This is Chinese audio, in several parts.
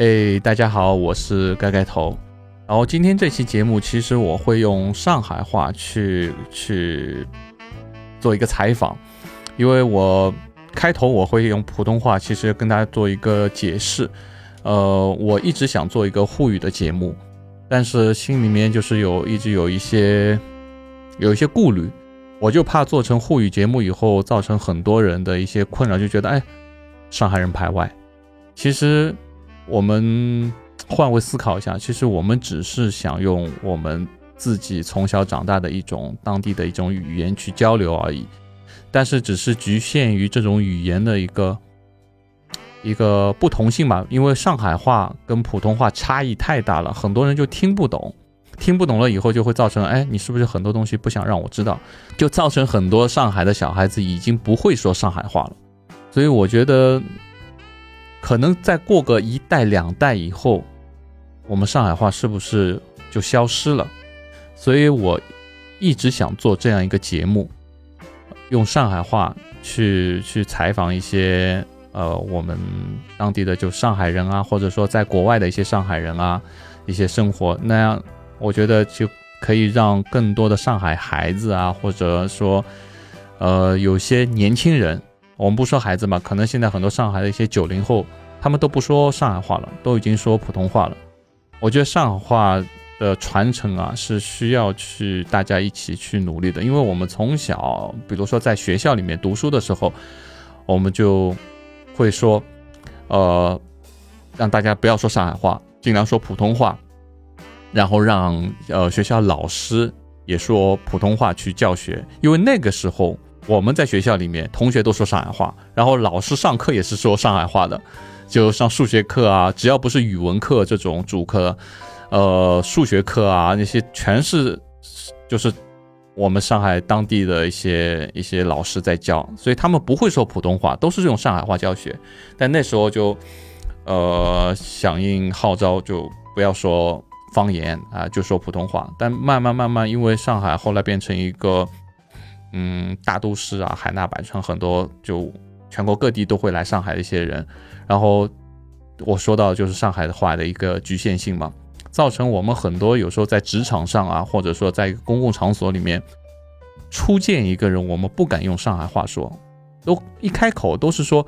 哎，大家好，我是盖盖头。然后今天这期节目，其实我会用上海话去去做一个采访，因为我开头我会用普通话，其实跟大家做一个解释。呃，我一直想做一个沪语的节目，但是心里面就是有一直有一些有一些顾虑，我就怕做成沪语节目以后，造成很多人的一些困扰，就觉得哎，上海人排外。其实我们换位思考一下，其实我们只是想用我们自己从小长大的一种当地的一种语言去交流而已，但是只是局限于这种语言的一个。一个不同性吧，因为上海话跟普通话差异太大了，很多人就听不懂，听不懂了以后就会造成，哎，你是不是很多东西不想让我知道，就造成很多上海的小孩子已经不会说上海话了。所以我觉得，可能再过个一代两代以后，我们上海话是不是就消失了？所以我一直想做这样一个节目，用上海话去去采访一些。呃，我们当地的就上海人啊，或者说在国外的一些上海人啊，一些生活那样，我觉得就可以让更多的上海孩子啊，或者说，呃，有些年轻人，我们不说孩子嘛，可能现在很多上海的一些九零后，他们都不说上海话了，都已经说普通话了。我觉得上海话的传承啊，是需要去大家一起去努力的，因为我们从小，比如说在学校里面读书的时候，我们就。会说，呃，让大家不要说上海话，尽量说普通话，然后让呃学校老师也说普通话去教学，因为那个时候我们在学校里面，同学都说上海话，然后老师上课也是说上海话的，就上数学课啊，只要不是语文课这种主课，呃，数学课啊那些全是就是。我们上海当地的一些一些老师在教，所以他们不会说普通话，都是用上海话教学。但那时候就，呃，响应号召，就不要说方言啊，就说普通话。但慢慢慢慢，因为上海后来变成一个，嗯，大都市啊，海纳百川，很多就全国各地都会来上海的一些人。然后我说到就是上海的话的一个局限性嘛。造成我们很多有时候在职场上啊，或者说在一个公共场所里面，初见一个人，我们不敢用上海话说，都一开口都是说，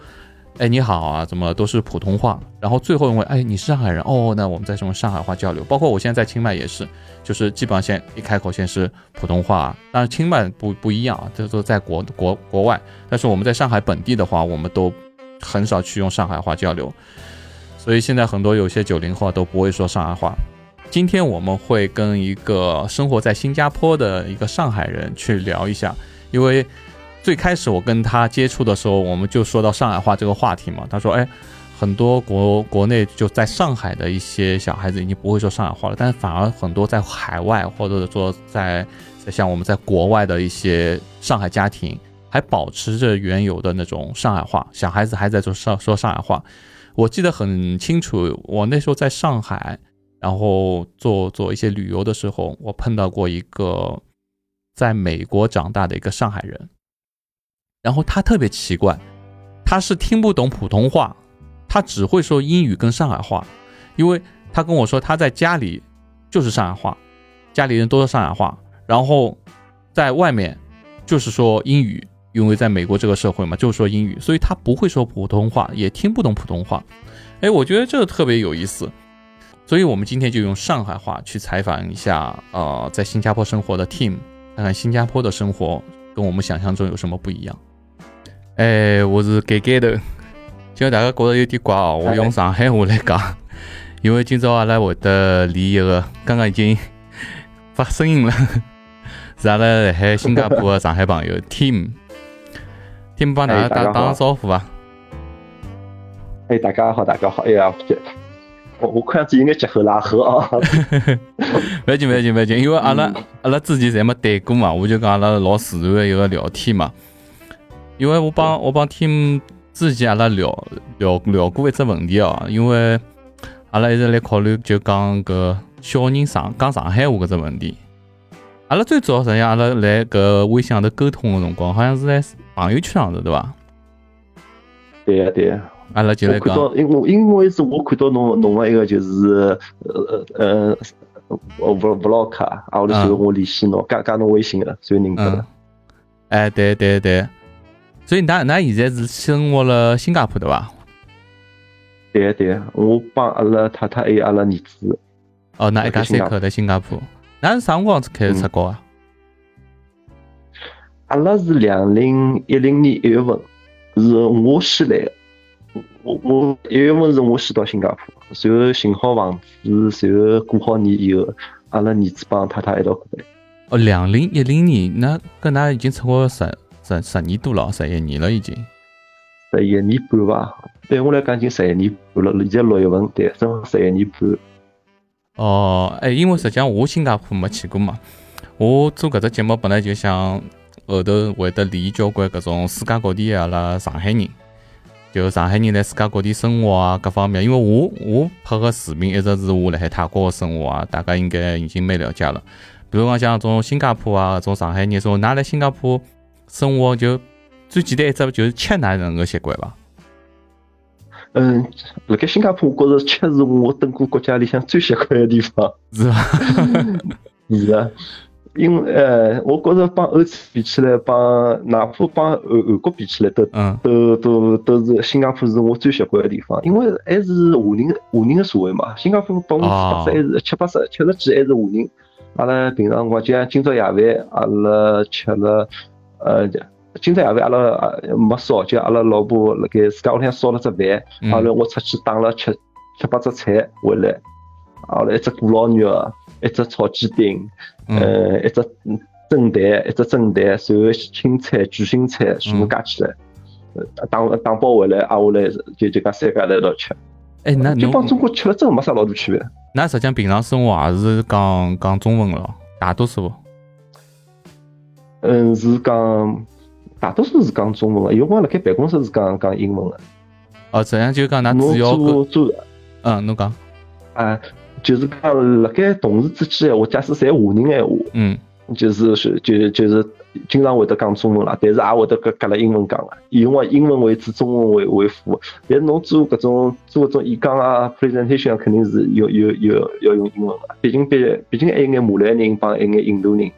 哎你好啊，怎么都是普通话，然后最后因为哎你是上海人哦，那我们再用上海话交流。包括我现在在清迈也是，就是基本上先一开口先是普通话，当然清迈不不一样啊，这都在国国国外，但是我们在上海本地的话，我们都很少去用上海话交流，所以现在很多有些九零后都不会说上海话。今天我们会跟一个生活在新加坡的一个上海人去聊一下，因为最开始我跟他接触的时候，我们就说到上海话这个话题嘛。他说：“哎，很多国国内就在上海的一些小孩子已经不会说上海话了，但是反而很多在海外或者说在像我们在国外的一些上海家庭还保持着原有的那种上海话，小孩子还在说上说上海话。我记得很清楚，我那时候在上海。”然后做做一些旅游的时候，我碰到过一个在美国长大的一个上海人，然后他特别奇怪，他是听不懂普通话，他只会说英语跟上海话，因为他跟我说他在家里就是上海话，家里人都说上海话，然后在外面就是说英语，因为在美国这个社会嘛，就是说英语，所以他不会说普通话，也听不懂普通话。哎，我觉得这个特别有意思。所以，我们今天就用上海话去采访一下，呃，在新加坡生活的 Tim，看看新加坡的生活跟我们想象中有什么不一样。哎，我是盖盖头。今天大家觉得有点怪哦，我用上海话来讲，因为今朝阿拉会得连一个，刚刚已经发声音了，是阿拉辣海新加坡的上海朋友 Tim，Tim 帮大家打打个招呼吧。哎，大家好，大家好，哎呀。我我看样子应该结后拉后啊，不要紧不要紧不要紧，因为阿拉阿拉之前侪没对过嘛，我就讲阿拉老自然的一个聊天嘛。因为我帮我帮 Tim 之前阿拉聊聊聊过一只问题哦，因为阿拉一直来考虑就讲个小人上讲上海话搿只问题。阿拉最早实际上阿拉来搿微信上头沟通个辰光，好像是在朋友圈上头对伐？对呀对呀，阿拉就来讲，因为因为是我看到侬侬个一个就是呃呃呃 vlog 啊，啊，后头就我联系侬，加加侬微信了，所以认得嗯了。，哎，对对对，所以㑚㑚现在是生活了新加坡对伐？对对，我帮阿拉太太还有阿拉儿子，哦，㑚一家三口在新加坡，㑚是啥辰光子开始出国啊？阿拉是两零一零年一月份，是我先来的。我我一月份是我先到新加坡，随后寻好房子，随后过好年以后，阿拉儿子帮太太一道过来。哦，两零一零年，那跟㑚已经出国十十十年多了，十一年了已经。十一年半吧，对我来讲已经十一年半了，现在六月份，对，正好十一年半。哦，哎，因为实际上我新加坡没去过嘛，我做搿只节目本来就想后头会得连交关搿种世界各地的阿拉上海人，就上海人在世界各地生活啊，各方面。因为我我拍个视频一直是我辣海泰国个生活啊，大家应该已经蛮了解了。比如讲像种新加坡啊，种上海人说，㑚来新加坡生活就最简单一只就是吃哪能个习惯伐？嗯，辣盖新加坡，我觉着吃是我登过国家里向最习惯个地方。是伐？是的，因为呃，我觉着帮欧洲比起来，帮哪怕帮韩韩国比起来，都嗯都都都是新加坡是我最习惯个地方，因为还是华人华人的社会嘛。新加坡百分之八十还是七八十七十几还是华人。阿拉平常辰光就像今朝夜饭，阿拉吃了呃。今朝夜饭阿拉呃没烧，就阿拉老婆辣盖自家屋里向烧了只饭，后来嗯我出去打了七七八只菜回来，后来一只古老肉，一只炒鸡丁，嗯呃，一只嗯蒸蛋，一只蒸蛋，然后青菜、卷心菜全部加起来，呃打打包回来，挨下来就就讲三家来一道吃，哎，那侬就帮中国吃了真的没啥老大区别。那实际上平常生活也是讲讲中文的咯，大多数。嗯，是讲大多数是讲中文的，有辰光辣盖办公室是讲讲英文的。哦，实际上就讲㑚侬主要做个，做嗯，侬讲，啊，就是讲辣盖同事之间闲话，假使侪华人闲话。嗯，就是是就就是经常会得讲中文啦，但是也会得搿夹了英文讲个，有辰光英文为主，中文为为辅。但是侬做搿种做搿种演讲啊、presentation 啊肯定是有有有要用英文个，毕竟毕毕竟还有眼马来人帮还有眼印度人。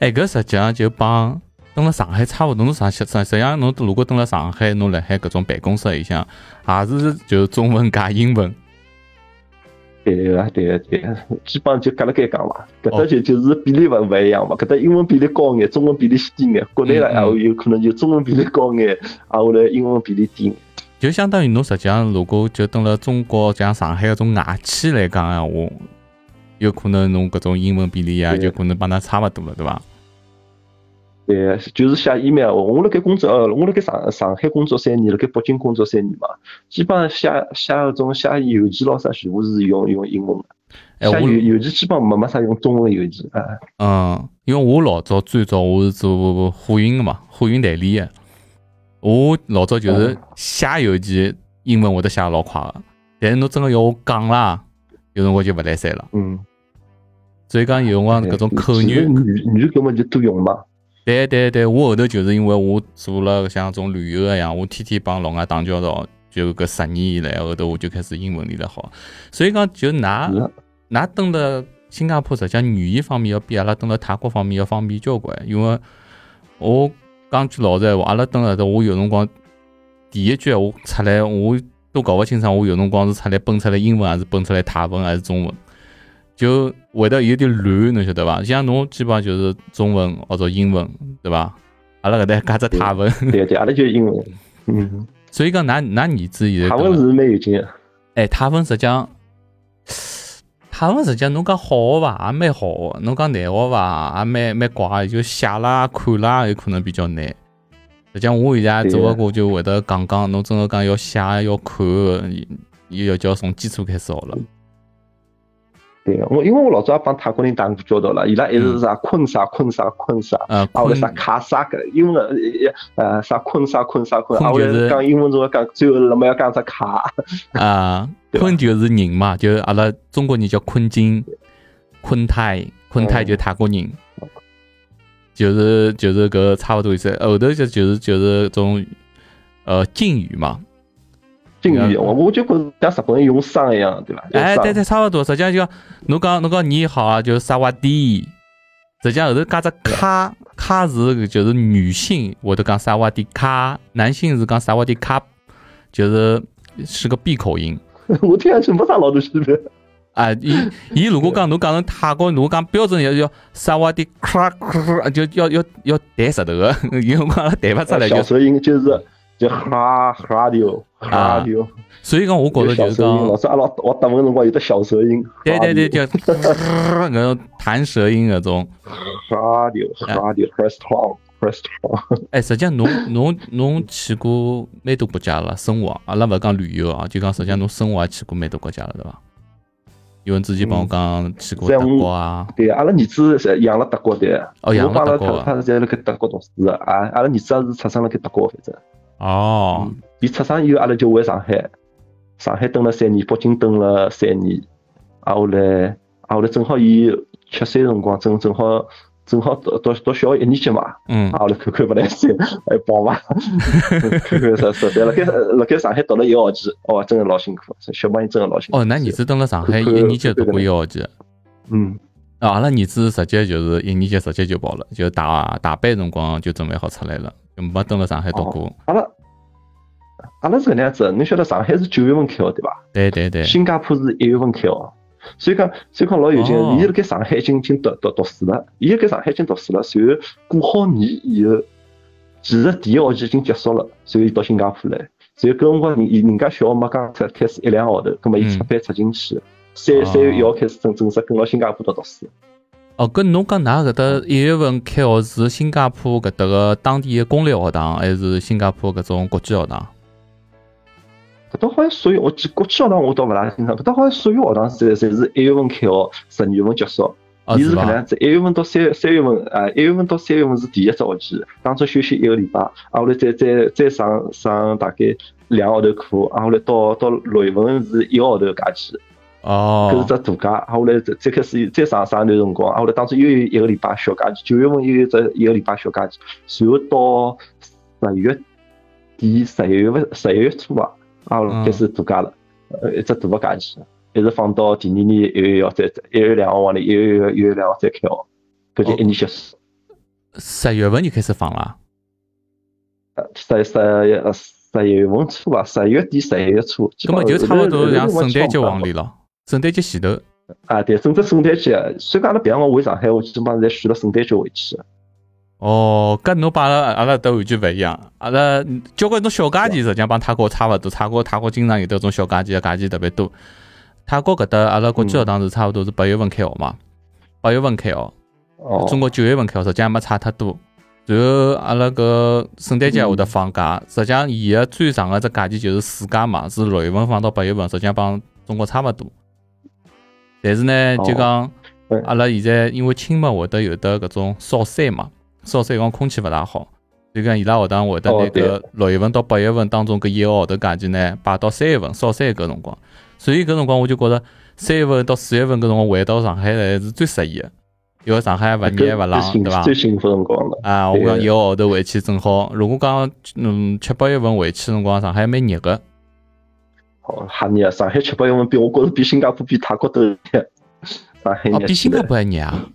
哎，搿实际上就帮蹲辣上海差勿多。侬上实实实际上侬如果蹲辣上海，侬辣海搿种办公室里向，也是就中文加英文。对个对个对个，基本上就隔了该讲伐。搿哦搭就就是比例勿勿一样嘛，搿搭英文比例高眼，中文比例低眼。国内嗯嗯啦还会有可能就中文比例高眼，啊后来英文比例低眼。就相当于侬实际上如果就蹲辣中国像上海搿种外企来讲闲话，有可能侬搿种英文比例啊，对就可能帮㑚差勿多了，对伐？对，就是写 email。我辣盖工作，呃，我辣盖上上海工作三年，辣盖北京工作三年嘛，基本上写写搿种写邮件咾啥，全部是用用英文的。哎，我写邮邮件基本上没没啥用中文邮件啊。嗯，因为我老早最早我是做货运的嘛，货运代理的。我老早就是嗯写邮件，英文会得写得老快的，但是侬真个要我讲啦，有辰光就勿来三了。嗯，所以讲有辰光搿种口语，语语根本就多用嘛。对对对，我后头就是因为我做了像种旅游个样，我天天帮老外打交道，就搿十年以来，后头我就开始英文练得好。所以讲就是㑚蹲辣新加坡，实际上语言方面要比阿拉蹲辣泰国方面要方便交关。因为我讲句老实闲话，阿拉蹲辣搭，我有辰光第一句闲话出来，我都搞勿清爽，我有辰光是出来蹦出来英文，还是蹦出来泰文，还是中文，就会得有点乱，侬晓得伐？像侬基本上就是中文或者英文，对伐？阿拉搿搭加只泰文，对对，阿拉就是英文。嗯，所以讲㑚㑚儿子现在泰文是蛮有劲个。哎，泰文实际上，泰文实际上侬讲好伐，也蛮好个；侬讲难学伐，也蛮蛮怪的。就写啦、看啦，有可能比较难。实际上，我现在只不过就会得讲讲，侬真个讲要写要看，又要叫从基础开始学了。对个，我因为我老早也帮泰国人打过交道了，伊拉一直是啥困啥困啥困啥。呃，啊，或者啥卡啥个英文呃呃啥困啥困啥困，啊，就是讲英文中讲最后那么要讲只卡，啊，坤就是人嘛，就阿拉中国人叫坤金、坤泰，坤泰嗯就泰国人，就是就是搿差勿多意思。后头就就是就是种呃敬语嘛，经验，我我就觉着像日本人用桑一样，对伐？哎，对对，差勿多。实际上就侬讲侬讲你好啊，就是萨瓦迪。实际上后头加只卡卡是就是女性，我都讲萨瓦迪卡；男性是讲萨瓦迪卡，就是是个闭口音。我听上去没啥老多区别。啊，伊伊如果讲侬讲成泰国，如果讲标准要要萨瓦迪卡，就要要要弹舌头个，因为讲弹勿出来。小舌音就是就哈哈丢哈丢。所以讲，我觉着就是讲，老师阿拉我答问辰光有得小舌音。对对对，就那种弹舌音那种。哈丢哈丢，restaurant，restaurant。哎，实际上侬 侬侬去过蛮多国家了，生活，阿拉勿讲旅游啊，就讲实际上侬生活也去过蛮多国家了，对伐？有人之前帮我讲去过德国啊。对，阿拉儿子是养了德国的。哦，养了德国。他是在那个德国读书的啊，阿拉儿子也是出生辣盖德国，反正。哦。伊出生以后，阿拉就回上海。上海蹲了三年，北京蹲了三年，啊后来，啊后来正好伊七岁辰光，正正好正好读读读小学一年级嘛，嗯，啊后来看看不来三，还跑嘛，看看实实在辣盖辣盖上海读了一个学期，哦，真的老辛苦，小朋友真的老辛苦。哦，那儿子蹲了上海一年级读过一个学期，嗯，啊，阿拉儿子直接就是一年级直接就跑了，就大大班辰光就准备好出来了，就没蹲了上海读过。阿拉。阿拉是搿能样子，侬晓得上海是九月份开学对伐？对对对。新加坡是一月份开学，所以讲，所以讲老有劲。伊辣盖上海已经已经读读读书了，伊辣盖上海已经读书了，随后过好年以后，其实第一学期已经结束了，随后伊到新加坡来，随后搿辰光人人家小学没刚开开始一两个号头，葛末伊出班出进去，三三月一号开始正正式跟牢新加坡读读书。哦，搿侬讲㑚搿搭一月份开学是新加坡搿搭个当地个公立学堂，还是新加坡搿种国际学堂？搿搭好像属于我记国际学堂，我倒勿大清爽。搿搭好像属于学堂，侪侪是一月份开学，十二月份结束。伊是搿能样子，一月份到三三月份，啊，一月份到三月份是第一只学期，当中休息一个礼拜，啊，后来再再再上上大概两个号头课，啊，后来到到六月份是一个号头假期。哦。搿是只度假，啊，后来再再开始再上上一段辰光，啊，后来当中又有一个礼拜小假期，九月份又有只一个礼拜小假期，随后到十月底十一月份十一月初吧。啊，开始度假了，呃，一只大个假期，一直放到第二年一月一号再一月两号往里，一月一月两号再开学，搿就一年结束。十月份就开始放了？呃，十十一十一月份初吧，十一月底十一月初。根本就差不多像圣诞节往里了，圣诞节前头。啊，对，正值圣诞节，所以讲阿拉平常我回上海，我基本上侪选了圣诞节回去。哦，搿侬帮阿拉阿拉都完全勿一样。阿拉交关种小假期，实际上帮泰国差勿多。泰国泰国经常有得种小假期，假期特别多。泰国搿搭阿拉国际学堂是差勿多是八月份开学嘛，八月份开学。哦。中国九月份开学，实际上没差太多。然后阿拉搿圣诞节会得放假，实际上伊个最长个只假期就是暑假嘛，是六月份放到八月份，实际上帮中国差勿多。但是呢，就讲阿拉现在因为清末会得有得搿种少山嘛。烧山光空气勿大好，就讲伊拉学堂会得拿搿六月份到八月份当中搿一个号头假期呢，排到三月份烧山搿辰光。所以搿辰光我就觉着三月份到四月份搿辰光回到上海来是最适宜的，因为上海勿热勿冷，对伐？最幸福辰光了。啊，我讲一个号头回去正好。如果讲嗯七八月份回去辰光，上海蛮热个。哦，吓热！上海七八月份比我觉着比新加坡比泰国都热。上海热。比新加坡还热啊！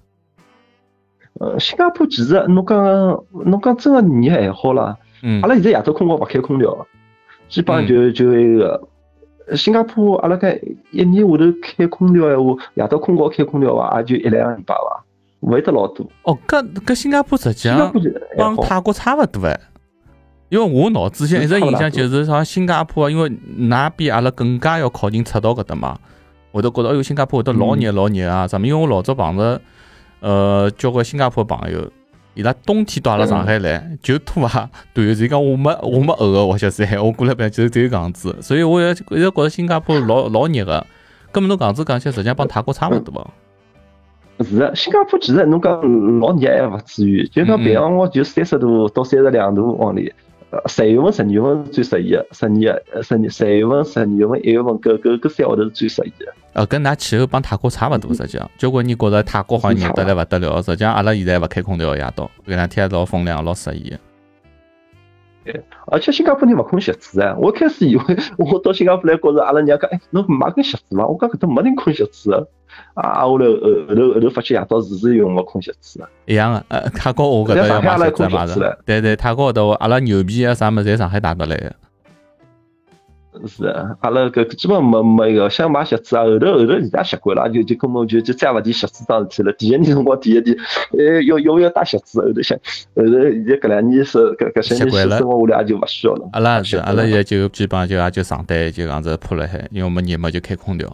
呃，新加坡其实侬讲侬讲真个热还好啦，嗯，阿拉现在夜到困觉勿开空调，基本上就就那个新加坡阿拉搿一年下头开空调闲话，夜到困觉开空调伐，也就一两个礼拜伐，勿会得老多。哦，搿搿新加坡实际上帮泰国差勿多哎，因为我脑子里一直印象就是好像新加坡，因为㑚比阿拉更加要靠近赤道搿搭嘛，我都觉得哎哟新加坡会得老热老热啊，啥么？因为我老早碰着。呃，交关新加坡朋友，伊拉冬天到阿拉上海来，就拖啊短袖，讲我没我没厚个滑雪衫，我过来边就只有搿样子，所以我也一直觉着新加坡老老热个。搿么侬搿样子讲起来，实际上帮泰国差勿多。是个，新加坡其实侬讲老热还勿至于，就讲平常我就三十度到三十两度往里。十月份、十二月份最适宜个，十二、十二、十月份、十二月份、一月份，搿搿搿三号头是最适宜个。呃，跟㑚气候帮泰国差勿多，实际上，交关人觉着泰国好像热得来勿得了，实际上阿拉现在勿开空调，夜到搿两天老风凉，老适宜。而且新加坡人勿困鞋子啊，我开始以为 我到新加坡来，觉着阿拉娘讲，哎，侬买根鞋子伐？我讲搿搭没人困鞋子个。啊，后来后后头后头发现夜到是是用个困鞋子个。一样个，呃，泰国我搿搭要买鞋子嘛是。对对，泰国搿搭阿拉牛皮啊啥物事侪上海带得来个。是啊，阿拉搿基本没没个，想买鞋子啊，后头后头现在习惯了，就就根本就就再勿提鞋子桩事体了。第一年辰光，第一年，哎，要要要带鞋子，后头想，后头现在搿两年是搿搿些年生活下来也就勿需要了。阿拉是阿拉现在就基本上就也就上单就搿样子铺了海，因为没热嘛就开空调。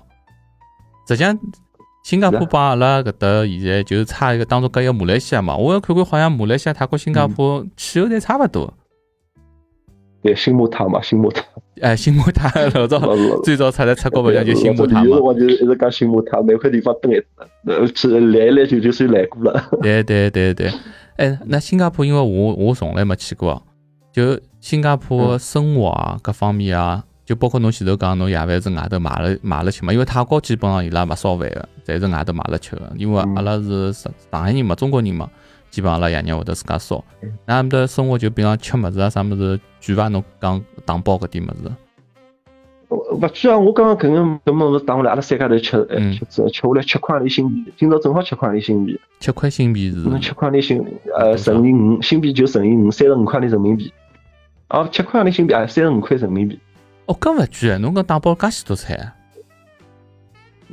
实际上，新加坡帮阿拉搿搭现在就差一个，当中隔一个马来西亚嘛，我要看看好像马来西亚、泰国、新加坡气候侪差勿多。对，新木塔嘛，新木塔。哎，新木塔 老早 最早出来出国白相就新木塔嘛。我就一直讲新木塔，每块地方蹲一呃，去来来就就算来过了。对对对对，哎，那新加坡因为我我从来没去过，就新加坡生活啊，各方面啊，就包括侬前头讲侬夜饭是外头买了买了吃嘛，因为泰国基本上伊拉勿烧饭个，侪是外头买了吃个，因为阿拉是上上海人嘛，中国人嘛。基本上拉爷娘会得自家烧，那阿的生活就平常吃物事啊，啥物事贵伐？侬讲打包搿点物事？勿贵啊！我刚刚搿个搿物事打下来，阿拉三家头吃，吃吃吃下来七块钿新币，今朝正好七块钿新币。七块新币是？侬七块钿新，呃，乘以五，新币就乘以五，三十五块钿人民币。哦，七块钿新币啊，三十五块人民币。哦，搿勿贵啊！侬讲打包介许多菜？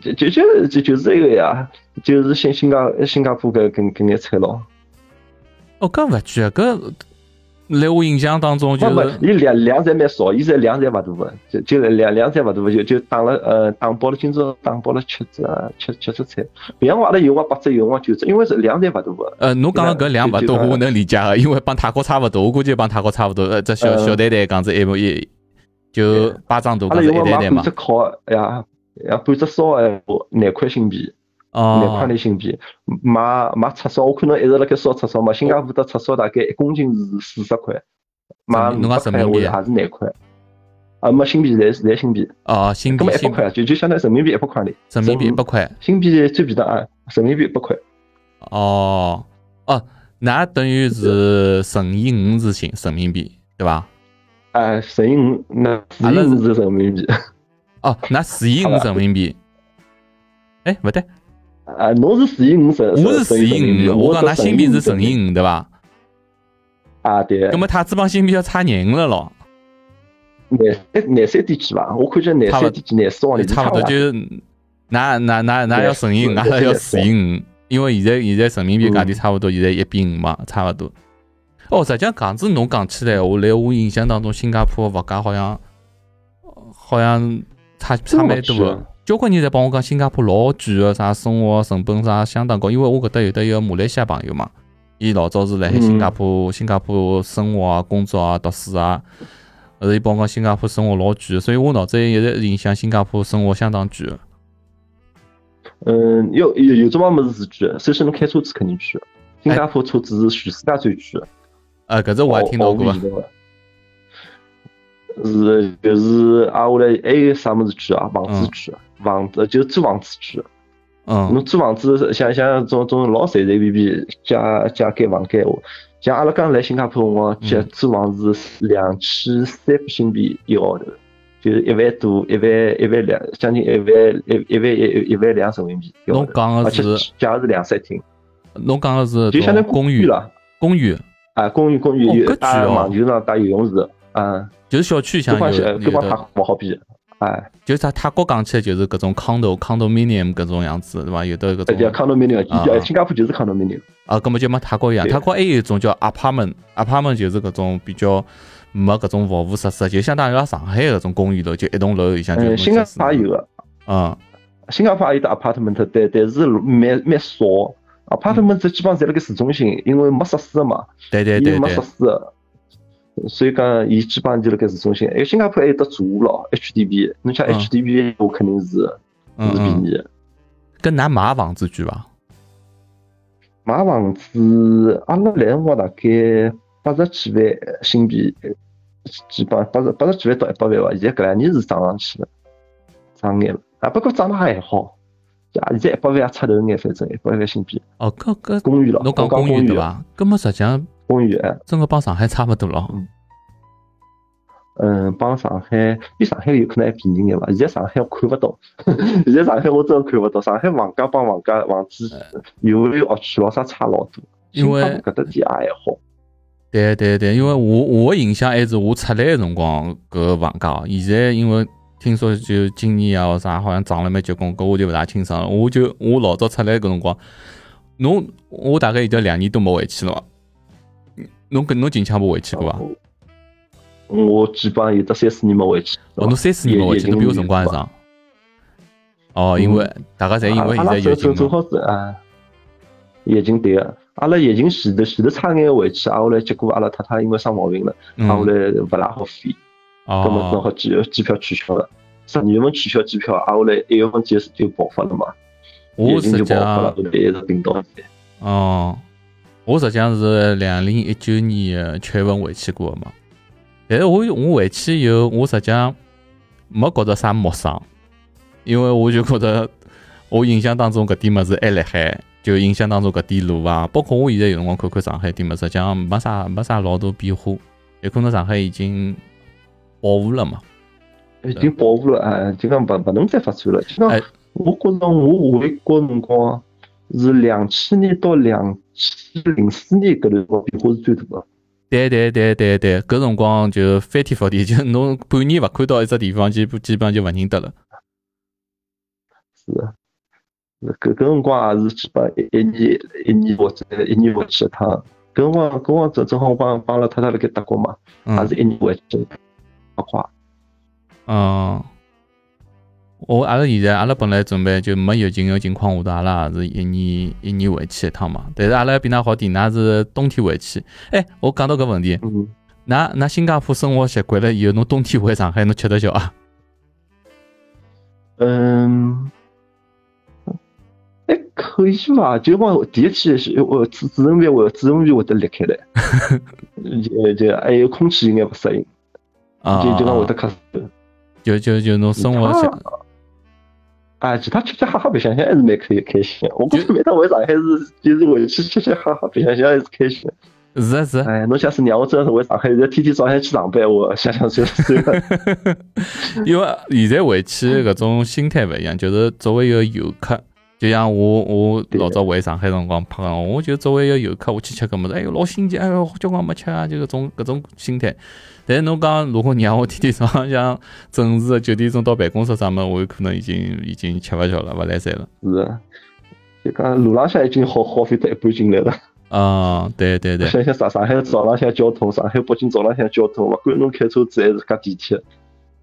就就就就就是这个呀，就是新新加新加坡搿搿搿眼菜咯。哦，搿勿贵啊！搿来我印象当中就是，伊量量侪蛮少，伊在量侪勿大个，就就量量侪勿大，就就打了呃打包了今朝打包了七只七七只菜，别样阿拉有光八只有光九只，因为是量侪勿大个。呃，侬讲个搿量勿大，我能理解个，因为帮泰国差勿多，我估计帮泰国差勿多。呃，只小小袋袋讲子一模一，就巴掌大，讲子一袋袋嘛。半只烤呀，呀半只烧哎，廿块新币。两块的新币，买买叉烧，我可能一直辣盖烧叉烧嘛。新加坡的叉烧大概一公斤是四十块，买五百块币还是廿块？啊，没新币，侪是侪新币。哦，新币。一百块，就就相当于人民币一百块钿。人民币一百块。新币最便当啊，人民币一百块。哦哦，那等于是乘以五是新人民币，对吧？啊，乘以五，那四以五是人民币。哦，那四以五人民币。哎，不对。啊，侬是四亿五十，我是四亿五，我讲㑚新币是乘以五，对吧？啊，对。那么他这帮新币要差廿五了咯？廿三廿三点几吧？我看见廿三点几，廿四往里差不多，就是那那那那要乘以五，那要四亿五，因为现在现在人民币价钿差不多，现在一比五嘛，差不多。哦，实际上港子侬讲起来，我来我印象当中，新加坡物价好像好像差差蛮多的。交关人侪帮我讲，新加坡老贵个，啥生活成本啥相当高。因为我搿搭有得一个马来西亚朋友嘛，伊老早是辣海新加坡，新加坡生活啊、工作啊、读书啊，后头伊帮我讲新加坡生活老贵，所以我脑子里一直印象新加坡生活相当贵个。嗯，有有有种么物事是贵，首先侬开车子肯定贵，新加坡车子是全世界最贵个。呃，搿只我还听到过。是就是啊，下来还有啥物事贵啊？房子贵。房子就租房子去，嗯，侬租房子像像种种老随随便便加加间房间话，像阿拉刚来新加坡辰光，借租房子两千三百新币一个号头，就是一万多，一万一万两，将近一万一一万一一万两人民币。侬讲的是，假如是两室一厅，侬讲的是就相当于公寓了，公寓。啊，公寓公寓有打网球场、打游泳池，嗯，就是小区像有，跟帮他不好比。哎，就是他泰国讲起来就是各种 condo condominium 各种样子，对吧？有的各种。叫 condominium，叫新加坡就是 condominium。啊，根本就没泰国一样，泰国还有一种叫 apartment，apartment 就是各种比较没各种服务设施，就相当于拉上海搿种公寓楼，就一栋楼里向就。新加坡也有个。嗯，新加坡也有的 apartment，但但是蛮蛮少，apartment 基本上在辣盖市中心，因为没设施嘛。对对对对。没设施。所以讲，伊基本上就辣盖市中心。还有新加坡还有得住屋咯，HDB。侬像 HDB，我肯定是是便宜。跟㑚买房子贵伐？买房子，阿拉来辰光大概八十几万新币，基本八十八十几万到一百万伐。现在搿两年是涨上去了，涨眼了。啊，不过涨得还好。啊，现在一百万也出头眼，反正一百万新币。哦，搿搿公寓了，侬讲公寓对伐？搿么实际上。公寓，真个帮上海差勿多咯。嗯，帮上海比上海有可能还便宜眼伐？现在上海我看勿到，现在上海我真看勿到。上海房价帮房价房子有没有学区老啥差老多。因为搿搭地也还好。对对对，因为我我印象还是我出来个辰光搿个房价，现在因为听说就今年啊啥好像涨了蛮结棍，搿我就勿大清爽了。我就我老早出来搿辰光，侬我大概已经两年都没回去了。侬搿侬近腔没回去过伐？我基本上有得三四年没回去。哦，侬三四年没回去，侬比我辰光还长。哦，因为大家侪因为现在疫情正好是啊，疫情对个。阿拉疫情前头前头差眼回去，啊后来结果阿拉太太因为生毛病了，啊后来勿大好飞，根本正好机机票取消了。十二月份取消机票，啊后来一月份就就爆发了嘛，疫情就爆发了，后来一直顶到。哦，我实际上是两零一九年七月份回去过的嘛。但是我我回去以后，我实际上没觉着啥陌生，因为我就觉得我印象当中搿点物事还辣海，就印象当中搿点路啊，包括我现在有辰光看看上海点物事，实际上没啥没啥老大变化，有可能上海已经保护了嘛，已经保护了啊，就讲勿勿能再发展了。就讲我觉着我回国辰光是两千年到两千零四年搿段辰光变化是最大的。对对对对对，搿辰光就翻天覆地，就侬半年勿看到一只地方，基本基本上就勿认得了。是啊，搿搿辰光也是基本一一年一年或者一年回去一趟。搿辰光搿辰光正正好我帮帮了太太辣盖德国嘛，也是一年回去，好快。嗯。我阿拉现在阿拉本来准备就没疫情的情况下头，阿拉也是一年一年回去一趟嘛。但是阿拉比㑚好点，㑚是冬天回去。哎，我讲到搿问题，㑚㑚新加坡生活习惯了以后，侬冬天回上海，侬吃得消啊？嗯，还可以伐？就讲第一天是我自自动卫会自动卫会得裂开来，就就还有空气应该勿适应，就就讲会得咳嗽，就就就侬生活习。啊，其他吃吃喝喝白相相还是蛮可以开心。我觉着每趟回上海是就是回去吃吃喝喝白相相还是开心。是啊是。哎，侬假使让我真是回上海，现在天天早上去上班，我想想算算了。因为现在回去搿种心态勿一样，就是作为一个游客，就像我我老早回上海辰光拍，我就作为一个游客，我去吃搿物事，哎哟老新奇，哎哟交关没吃啊，就搿种搿种心态。但是侬讲，如果让我天天早浪向准时九点钟到办公室啥么，我有可能已经已经吃勿消了，勿来三了。是啊，就讲路浪向已经耗耗费得一半精力了。啊，对对对。想想上上海早浪向交通，上海北京早浪向交通，勿管侬开车子还是搭地铁，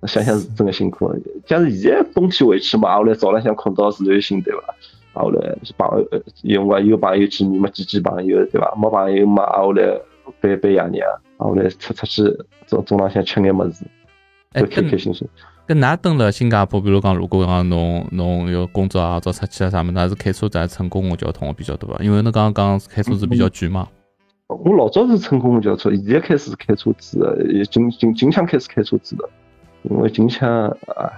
想想是真个辛苦。假如现在冬天回去嘛，后来早浪向困到自然醒，对伐？后来朋友，因为有朋友见面嘛，见见朋友，对伐？没朋友嘛，后来陪陪爷娘。后来出出去中中浪向吃眼么子，都开开心心。跟㑚蹲了新加坡，比如讲，如果讲侬侬有工作啊，做出去啊啥么，那是开车子还是乘公共交通比较多吧？因为侬刚刚讲开车子比较贵嘛。我老早是乘公共交通，现在开始开车子，今今今枪开始开车子的，因为今枪啊，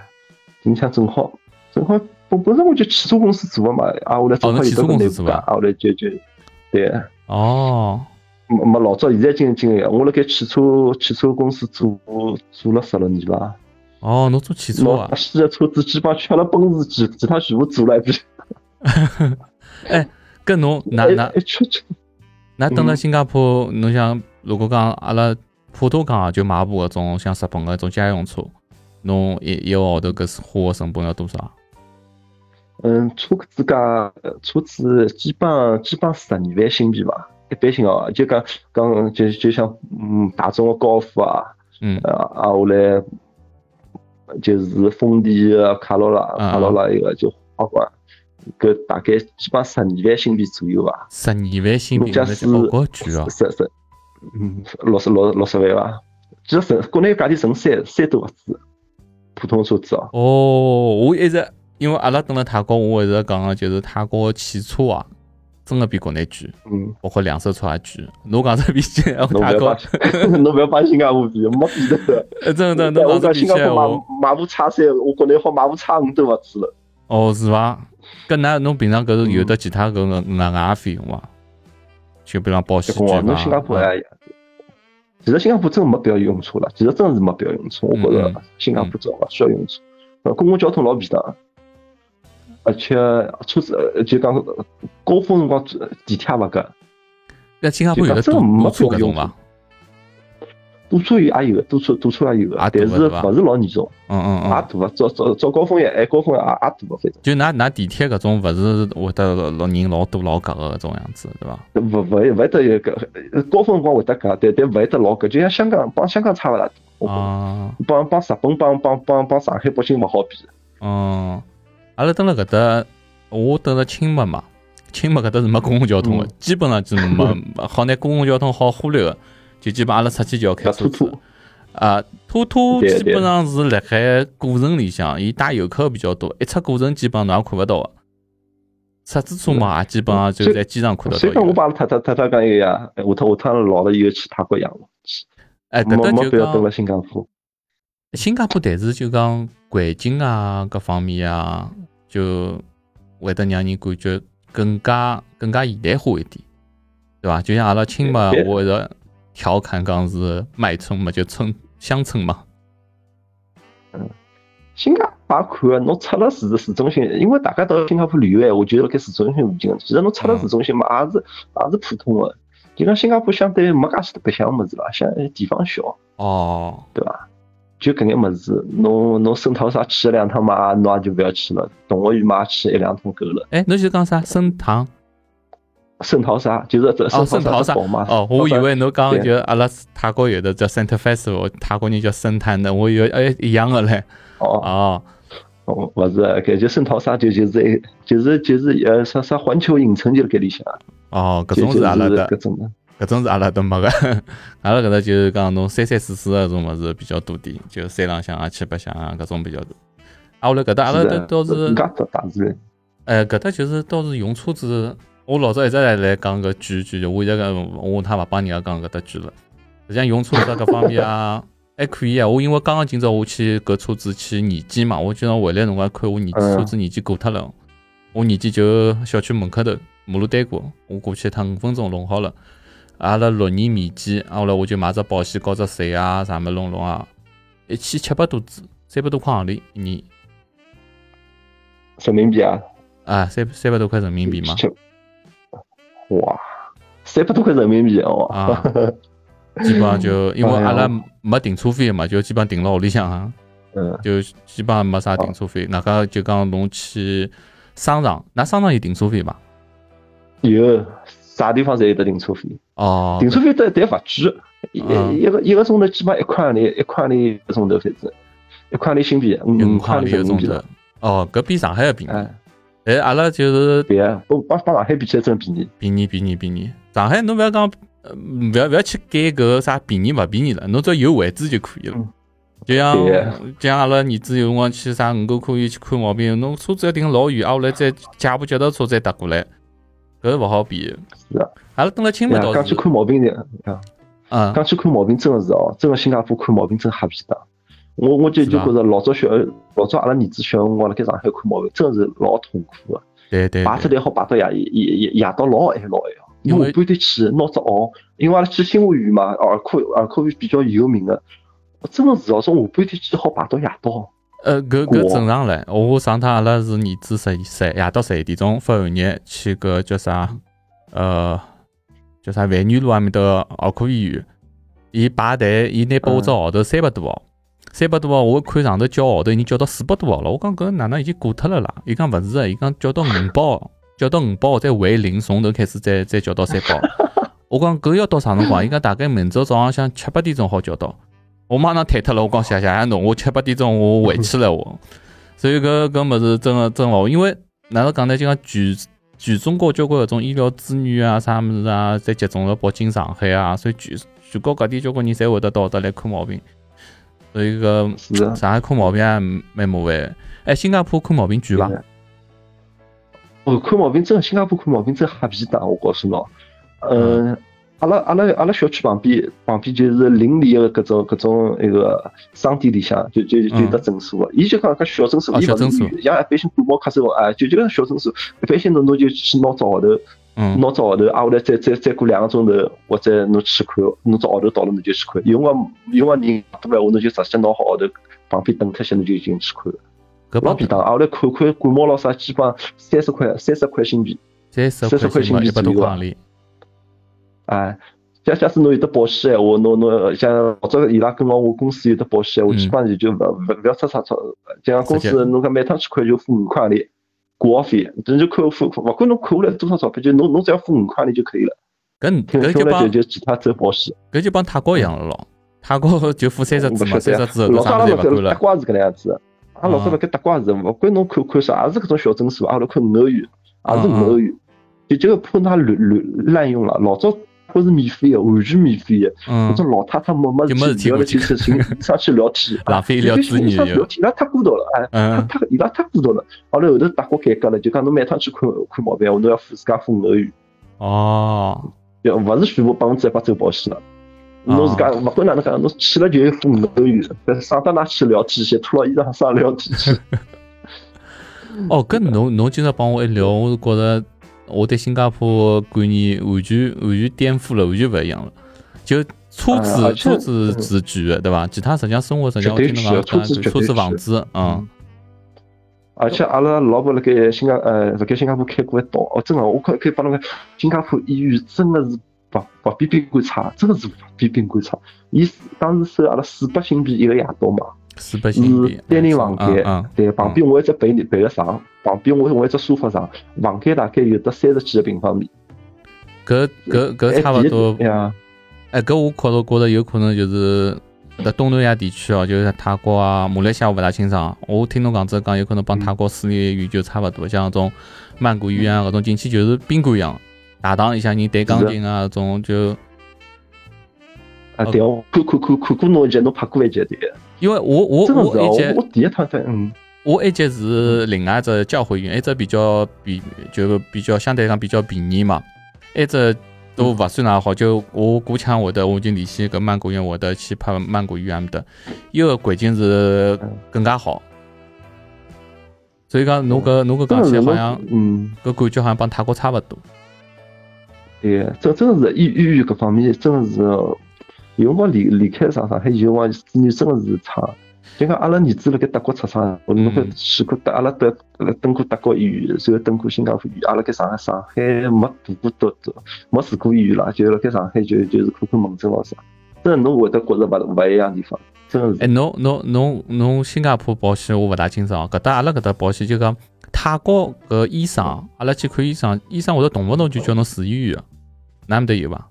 今腔正好正好本本身我就汽车公司做的嘛，啊，我来正好有这个内部啊，我来就就对。哦。没没老早，现在经经历，我辣盖汽车汽车公司做做了十六年了。哦，侬做汽车啊？现在车子基本上吃了奔驰其其他全部做了一遍。哎，跟侬那那那等了新加坡，侬想如果讲阿拉普通讲就买部搿种像日本个种家用车，侬一一个号头搿是花个成本要多少？嗯，车子价车子基本基本十二万新币吧。一般性哦，就讲讲就就像嗯大众个高尔夫啊，嗯啊啊后来就是丰田个卡罗拉，卡罗拉一个就好管，搿大概基本十二万新币左右吧。十二万新币，假使好贵啊！十十嗯六十六六十万吧，其实省国内价钿省三三都勿止，普通车子哦。哦，我一直因为阿拉蹲辣泰国，我一直讲个就是泰国汽车啊。真个比国内贵，嗯，包括两手车也贵。侬讲这比起来，侬不要侬不要把新加坡比，没比的。真的，真的，我讲新加坡买买部叉三，我国内好买部叉五都勿止了。哦，是伐？搿那侬平常搿是有的其他搿个额外费用伐？就比方保险贵侬新加坡还其实新加坡真没必要用车了，其实真是没必要用车。我觉着新加坡真勿需要用车，呃，公共交通老便当，而且车子就讲高峰辰光地铁也勿搿。那新加坡有的堵堵车搿种伐？堵车有也有，堵车堵车也有，但是勿是老严重。嗯嗯嗯。也堵啊，早早早高峰也，哎高峰也也堵个，反正。就拿拿地铁搿种，勿是会得老人老多老挤个搿种样子，对伐？勿勿会勿会得有搿高峰辰光会得挤，但但勿会得老挤，就像香港帮香港差勿大多。啊。帮帮日本帮帮帮帮上海北京勿好比。嗯。阿拉蹲辣搿搭，我蹲辣清迈嘛，清迈搿搭是没公共交通个，基本上就没好拿公共交通好忽略个。就基本阿拉出去就要开车子，啊，拖拖基本上是辣海古城里向，伊带游客比较多，一出古城基本上侬也看勿到个。出租车嘛，基本上就在机场看得到。所以讲，我帮太太太太讲一个呀，下趟下趟老了以后去泰国养老去。哎，搿搭就讲。了新加坡。新加坡，但是就讲环境啊，各方面啊，就会得让人感觉更加更加现代化一点，对伐？就像阿拉清迈，我会得。调侃讲是卖村嘛，就村乡村嘛。嗯，新加坡看，侬出了市市中心，因为大家到新加坡旅游哎，我觉得该市中心附近。其实侬出了市中心嘛，也是也是普通的。就讲新加坡相对没介许多白相么子啦，像地方小。哦，对伐？就搿眼物事，侬侬圣淘沙去两趟嘛，侬也就勿要去了。动物园嘛，去一两趟够了。哎，侬就讲啥圣堂？圣淘沙就是这圣淘沙哦，我以为侬讲就阿拉泰国有的叫 Saint Festival，泰国人叫圣诞的，我以为哎一样的嘞。哦哦哦，勿是，搿就圣淘沙就就是一就是就是呃啥啥环球影城就搿里向。哦，搿种是阿拉的，搿种搿种是阿拉都没个，阿拉搿搭就是讲侬三三四四搿种物事比较多点，就山浪向啊、七八乡啊搿种比较多。啊，我来搿搭阿拉都倒是，大自然。哎，搿搭就是倒是用车子。我老早一直来来讲个句句，我现在讲我他勿帮人家讲搿搭句了。实际上用车子各方面啊 还可以啊。我因为刚刚今朝我去搿车子去年检嘛，我今朝回来辰光看我年车子年检过脱了。我年检就小区门口头马路对过，我过去一趟五分钟弄好了。阿拉六年年检，后来我就买只保险交只税啊啥么弄弄啊，一千七百多支，三百多块行钿一年。人民币啊？啊，三三百多块人民币嘛。哇，三百多块人民币哦！啊，基本上就因为阿拉没停车费嘛，就基本上停了屋里向啊。嗯。就基本上没啥停车费。那个就讲侬去商场，那商场有停车费伐？有，啥地方侪有得停车费。哦。停车费但但勿贵，一一个一个钟头基本上一块钿，一块钿一个钟头反正，一块钿新币，五块钿人民币。哦，搿比上海要便宜。哎，阿拉就是对啊，帮帮上海比起来真便宜，便宜便宜便宜。上海侬勿要讲，勿要勿要去改搿个啥便宜勿便宜了，侬只要有位置就可以了。就像就像阿拉儿子有辰光去啥五沟可以去看毛病，侬车子要停老远，啊，后来再借部脚踏车再搭过来，搿勿好比。是啊，阿拉等了清迈倒是。刚去看毛病的啊，嗯，刚去看毛病真的是哦，真个新加坡看毛病真瞎便当。我我就就觉着老早小老早阿拉儿子小辰光辣盖上海看毛病，真是老痛苦个。对对。排出来好排到夜夜夜夜到老晚老晚哦。因为下半天去拿只袄，因为阿拉去新华园嘛，儿科儿科院比较有名个，真个是哦，从下半天去好排到夜到。呃，搿搿正常唻。我上趟阿拉是儿子十十夜到十一点钟发寒热去搿叫啥呃叫啥万源路埃面搭儿科医院，伊排队，伊拿拨我只号头三百多号。三百多号，我看上头叫号头已经叫到四百多号了。我讲搿哪能已经过脱了啦？伊讲勿是个，伊讲叫到五百号，叫到五百号再回零，从头开始再再叫到三百。我讲搿要到啥辰光？伊讲大概明朝早浪向七八点钟好叫到。我马上退脱了。我讲谢谢谢侬，我七八点钟我回去了。我 所以搿搿物事真个真勿好，因为哪能讲呢？就讲全全中国交关搿种医疗资源啊，啥物事啊，侪集中了北京、上海啊，所以全全国各地交关人侪会得到得来看毛病。所以个是上海看毛病也蛮麻烦。哎，新加坡看毛病贵伐？哦，看毛病真，新加坡看毛病真瞎便当，我告诉侬。嗯，阿拉阿拉阿拉小区旁边旁边就是邻里个搿种搿种一个商店里向，就就就得诊所个。伊就讲搿小诊所，伊勿是像一般性感冒咳嗽啊，就就个小诊所。一般性侬侬就去拿只号头，嗯，拿只号头，啊，后来再再再过两个钟头，或者侬去看，侬只号头到了侬就去看。有辰光有辰光人多闲话，侬就直接拿好号头旁边等脱些，侬就已经去看了。搿帮老便当，啊，后来看看感冒咯啥，基本上三十块三十块新币。三十块新币左右啊。哎，假假使侬有得保险闲话，侬侬像老早伊拉跟牢我公司有得保险闲话，嗯基本上就就勿勿勿要出啥钞，就像公司侬讲每趟去看就付五块钿挂号费，侬就看付，勿管侬看下来多少钞票，就侬侬只要付五块钿就可以了。搿听听下来搿就帮就就其他走保险。搿就帮泰国一样了咯。泰国就付三十支嘛，勿晓得三十支后头老早啥阿拉辣盖搭物事也勿管了。瓜是搿能样子的，阿拉老早啊辣盖搭瓜是，勿管侬看看啥，也是搿种小诊所，阿拉看五欧元，也是嗯五欧元，就这个怕他乱乱滥用了。老早或是免费的，完全免费。的，嗯。搿，种老太太没没事体要来去去寻上去聊天，浪费医疗资源。又聊天，伊拉太孤独了，哎，嗯。太太伊拉太孤独了。后来后头大家改革了，就讲侬每趟去看看毛病，我侬要付自家付五欧元。哦，就勿是全部百分之一百走保险了。侬自家勿管哪能讲，侬去了就有付五欧元，但省得㑚去聊天去，脱了衣裳上聊天去。哦，搿侬侬今朝帮我一聊，我是觉着我对新加坡观念完全完全颠覆了，完全勿一样了。就车啊子车子是主的，对伐？其他实际上生活实际上我听侬讲车子车子房子，嗯，而且阿拉老婆辣盖新加呃辣盖新加坡开过一刀，哦，真个，我可可以帮侬讲，新加坡医院真个是勿勿比宾馆差，真个是勿比宾馆差。伊当时收阿拉四百新币一个夜到嘛，是，单人房间嗯嗯，对，旁边我一只陪陪个床，旁边我我一只沙发床，房间大概有得三十几个平方米。搿搿搿差勿多呀。哎，搿我觉着觉着有可能就是在东南亚地区哦，就是泰国啊、马来西亚我勿大清爽。我听侬讲只讲有可能帮泰国私立医院就差勿多，像搿种曼谷医院啊搿种进去就是宾馆一样，大堂里向人弹钢琴啊搿种就，啊，对哦，看看看看过侬一集，侬拍过一集对个，因为我我我一节我我第一趟在嗯，我一节是另外一只教会医院，一只比较比就比较相对来讲比较便宜嘛，一只都勿算哪好，就我过腔会得我已经联系搿曼谷医院会得去拍曼谷医院埃面搭，伊个环境是更加好。所以讲，侬搿侬搿讲起来好像嗯，搿感觉好像帮泰国差勿多。对个，真真的是医医院搿方面真的是，有辰光离离开上上海，有辰光子女真的是差。就讲阿拉儿子辣盖德国出生，我侬看去过德，阿拉德登过德国医院，然后登过新加坡医院，阿拉盖上海上海没读过都都没住过医院啦，就辣盖上海就就是看看门诊咯啥，真的侬会得觉着勿勿一样地方，真的是。哎，侬侬侬侬新加坡保险我勿大清爽，搿搭阿拉搿搭保险就讲泰国搿医生，阿拉去看医生，医生会得动勿动就叫侬住医院个，哪面搭有伐？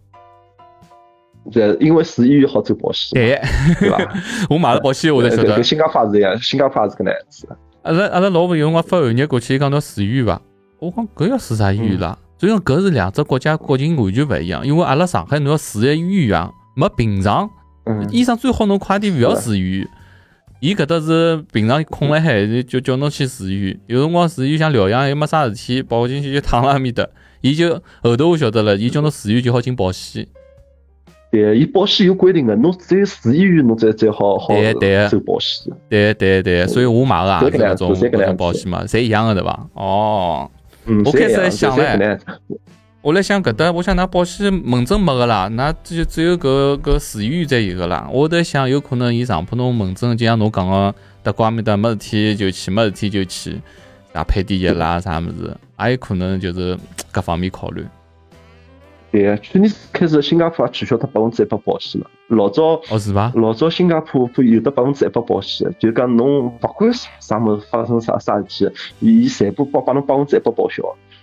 对，因为住医院好走保险，对，对伐？我买了保险我才晓得跟。新加坡也是一样，新加坡是搿能样子。阿拉阿拉老婆有辰光发寒热过去，伊讲侬住医院伐？我讲搿要住啥医院啦？所以讲搿是两只国家国情完全勿一样，因为阿拉上海侬要住在医院啊，没平常嗯，医生最好侬快点勿要住医院。伊搿搭是平常空了海，就叫侬去住医院。有辰光住医院想疗养又没啥事体，跑进去就躺辣埃面搭。伊就后头我晓得了，伊叫侬住院就好进保险。对，伊保险有规定个，侬只有住医院侬才才好好对对走保险。对对对，所以我买个也是搿搿个样子种搿种保险嘛，侪一样个对伐？哦。嗯，我开始还侪一样想唻侪搿能样子我来想搿搭，我想㑚保险门诊没个啦，那只只有搿搿住医院才有个啦。我在想，有可能伊上铺侬门诊，就像侬讲个，德国埃面搭没事体就去，没事体就去，啥配点药啦啥物事，也有可能就是 各方面考虑。对，去年开始新加坡也取消脱百分之一百保险了。老早哦，是伐？老早新加坡不有得百分之一百保险，就讲侬不管啥啥物事发生啥啥事体，伊全部帮帮侬百分之一百报销。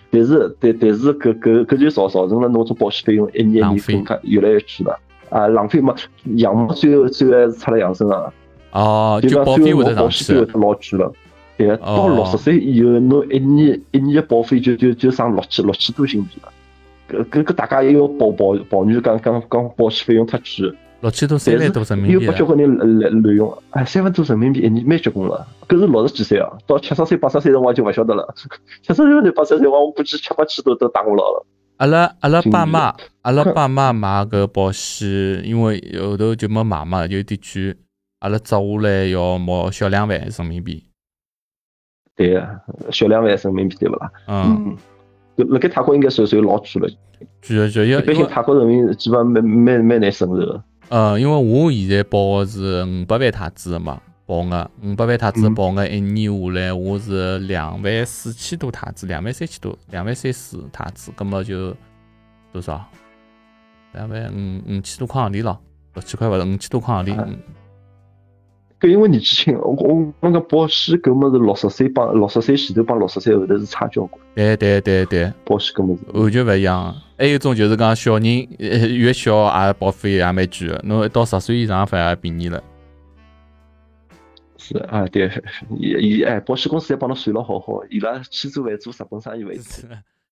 但是但但是搿搿搿就造造成了侬种保险费用一年一年浪费更加越来越贵了。啊，浪费嘛，羊毛最后最后还是出了羊身啊。哦，就讲最就保费会后侬保得上去险费会。得老贵了。对个，到哦六十岁以后，侬一年一年的保费就就就上六千六千多新币了。搿搿搿大家也要抱抱抱怨讲讲讲保险费用太贵，六千多三万多人民有币了。不交关人滥滥滥用，哎，三万多人民币一年蛮结棍了。搿是六十几岁啊，到七十岁八十岁辰光就勿晓得了。七十岁八十岁辰光，我估计七八千都都打我牢了。阿拉阿拉爸妈，阿拉爸妈买搿保险，因为后头就没买嘛，就有点贵。阿拉折下来要毛小两万人民币。对个，小两万人民币对勿啦？嗯，嗯，辣盖泰国应该算算老贵了。贵个贵，因一般性泰国人民基本上蛮蛮蛮难承受个。呃，因为我现在保个是五百万泰铢个嘛，保额五百万泰铢保额一年下来我是两万四千多泰铢，两万三千多，两万三四泰铢，葛么就多少？两万五五千多块行钿咯，六千块勿是五千多块行钿。搿因为年纪轻，我我我讲保险搿么是六十岁帮六十岁前头帮六十岁后头是差交关。对对对对，保险搿么是完全勿一样。还有一种就是讲小人越小也保费也蛮贵个，侬到十岁以上反而便宜了。是啊，对，伊伊哎，保险公司也帮侬算了好好，伊拉去做饭做日本生意为主。